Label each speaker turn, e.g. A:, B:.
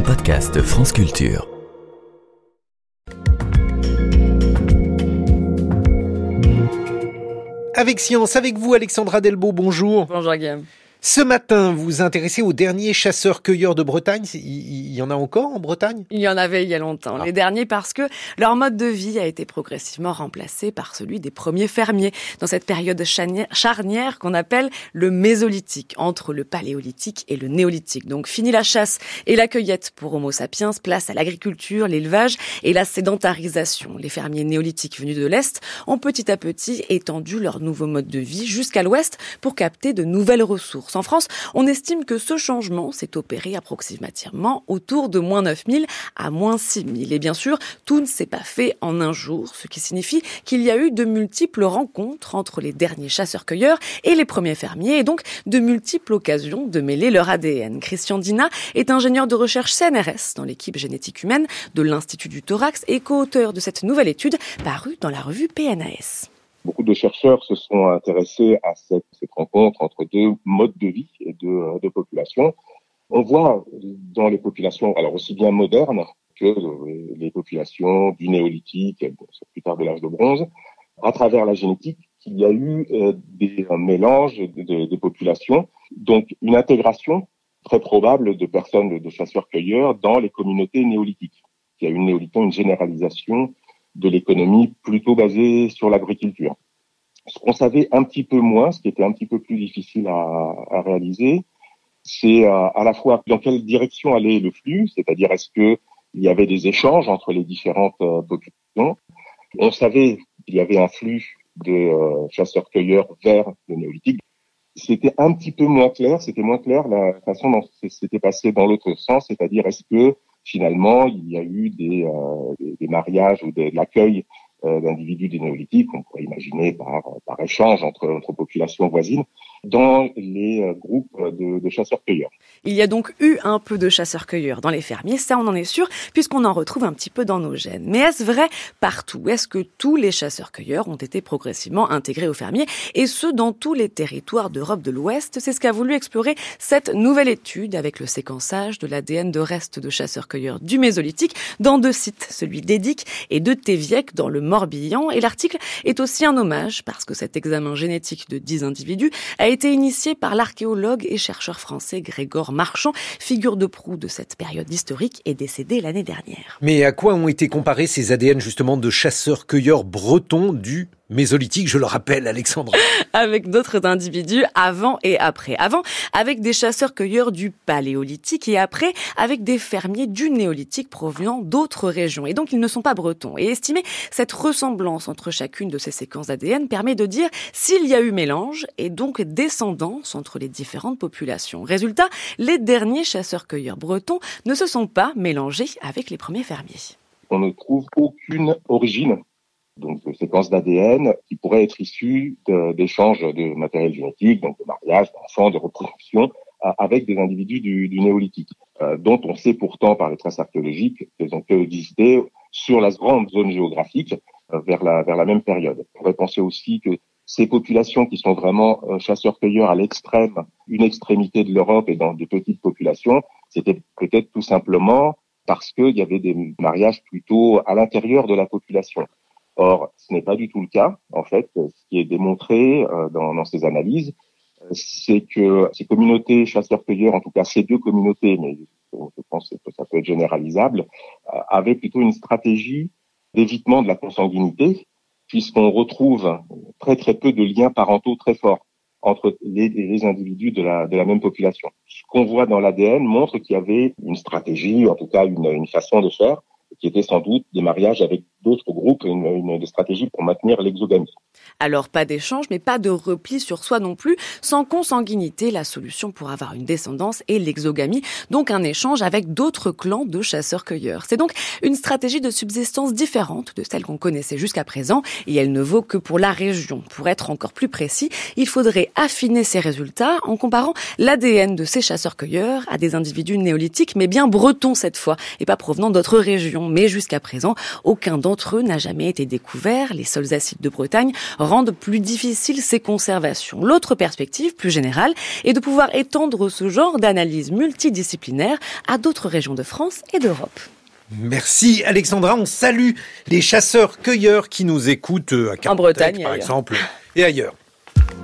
A: un podcast France Culture.
B: Avec Science, avec vous Alexandra Delbo, bonjour.
C: Bonjour Guillaume.
B: Ce matin, vous vous intéressez aux derniers chasseurs-cueilleurs de Bretagne. Il y en a encore en Bretagne?
C: Il y en avait il y a longtemps.
B: Ah.
C: Les derniers parce que leur mode de vie a été progressivement remplacé par celui des premiers fermiers dans cette période charnière qu'on appelle le mésolithique, entre le paléolithique et le néolithique. Donc fini la chasse et la cueillette pour Homo sapiens, place à l'agriculture, l'élevage et la sédentarisation. Les fermiers néolithiques venus de l'Est ont petit à petit étendu leur nouveau mode de vie jusqu'à l'Ouest pour capter de nouvelles ressources. En France, on estime que ce changement s'est opéré approximativement autour de moins 9000 à moins 6000. Et bien sûr, tout ne s'est pas fait en un jour, ce qui signifie qu'il y a eu de multiples rencontres entre les derniers chasseurs-cueilleurs et les premiers fermiers, et donc de multiples occasions de mêler leur ADN. Christian Dina est ingénieur de recherche CNRS dans l'équipe génétique humaine de l'Institut du Thorax et co-auteur de cette nouvelle étude parue dans la revue PNAS.
D: Beaucoup de chercheurs se sont intéressés à cette, rencontre entre deux modes de vie et deux, deux populations. On voit dans les populations, alors aussi bien modernes que les populations du néolithique, plus tard de l'âge de bronze, à travers la génétique, qu'il y a eu euh, des mélanges de, de, des populations, donc une intégration très probable de personnes de chasseurs-cueilleurs dans les communautés néolithiques. Il y a une néolithique, une généralisation de l'économie plutôt basée sur l'agriculture. Ce qu'on savait un petit peu moins, ce qui était un petit peu plus difficile à, réaliser, c'est à, à la fois dans quelle direction allait le flux, c'est-à-dire est-ce que il y avait des échanges entre les différentes euh, populations. On savait qu'il y avait un flux de euh, chasseurs-cueilleurs vers le néolithique. C'était un petit peu moins clair, c'était moins clair la façon dont c'était passé dans l'autre sens, c'est-à-dire est-ce que finalement, il y a eu des, euh, mariages ou de, l'accueil euh, d'individus des néolithiques, on pourrait imaginer par, par échange entre, entre populations voisines, dans les euh, groupes de, chasseurs-cueilleurs.
C: Il y a donc eu un peu de chasseurs-cueilleurs dans les fermiers, ça on en est sûr, puisqu'on en retrouve un petit peu dans nos gènes. Mais est-ce vrai partout? Est-ce que tous les chasseurs-cueilleurs ont été progressivement intégrés aux fermiers, et ce dans tous les territoires d'Europe de l'Ouest? C'est ce qu'a voulu explorer cette nouvelle étude avec le séquençage de l'ADN de restes de chasseurs-cueilleurs du Mésolithique dans deux sites, celui d'Édic et de Téviec dans le Morbihan. Et l'article est aussi un hommage parce que cet examen génétique de 10 individus a été initié par l'archéologue et chercheur français Grégor Marchand, figure de proue de cette période historique et décédé l'année dernière.
B: Mais à quoi ont été comparés ces ADN justement de chasseurs-cueilleurs bretons du Mésolithique, je le rappelle, Alexandre.
C: Avec d'autres individus avant et après. Avant, avec des chasseurs-cueilleurs du Paléolithique et après, avec des fermiers du Néolithique provenant d'autres régions. Et donc, ils ne sont pas bretons. Et estimer cette ressemblance entre chacune de ces séquences d'ADN permet de dire s'il y a eu mélange et donc descendance entre les différentes populations. Résultat, les derniers chasseurs-cueilleurs bretons ne se sont pas mélangés avec les premiers fermiers.
D: On ne trouve aucune origine donc de séquences d'ADN qui pourraient être issues d'échanges de, de, matériel génétique, donc de mariage, d'enfants, de reproduction, euh, avec des individus du, du néolithique, euh, dont on sait pourtant par les traces archéologiques qu'elles ont existé sur la grande zone géographique euh, vers la vers la même période. On pourrait penser aussi que ces populations qui sont vraiment euh, chasseurs-cueilleurs à l'extrême, une extrémité de l'Europe et dans des petites populations, c'était peut-être tout simplement parce qu'il y avait des mariages plutôt à l'intérieur de la population. Or, ce n'est pas du tout le cas. En fait, ce qui est démontré euh, dans, ces analyses, c'est que ces communautés chasseurs-cueilleurs, en tout cas ces deux communautés, mais je pense que ça peut être généralisable, euh, avaient plutôt une stratégie d'évitement de la consanguinité, puisqu'on retrouve très très peu de liens parentaux très forts entre les, individus de la, même population. Ce qu'on voit dans l'ADN montre qu'il y avait une stratégie, en tout cas une façon de faire, qui était sans doute des mariages avec d'autres groupes, une, une stratégie pour maintenir l'exogamie.
C: Alors pas d'échange, mais pas de repli sur soi non plus. Sans consanguinité, la solution pour avoir une descendance est l'exogamie, donc un échange avec d'autres clans de chasseurs-cueilleurs. C'est donc une stratégie de subsistance différente de celle qu'on connaissait jusqu'à présent, et elle ne vaut que pour la région. Pour être encore plus précis, il faudrait affiner ces résultats en comparant l'ADN de ces chasseurs-cueilleurs à des individus néolithiques, mais bien bretons cette fois, et pas provenant d'autres régions. Mais jusqu'à présent, aucun d'entre eux n'a jamais été découvert. Les sols acides de Bretagne rendent plus difficile ces conservations. L'autre perspective, plus générale, est de pouvoir étendre ce genre d'analyse multidisciplinaire à d'autres régions de France et d'Europe.
B: Merci Alexandra, on salue les chasseurs-cueilleurs qui nous écoutent à Bretagne par exemple et ailleurs.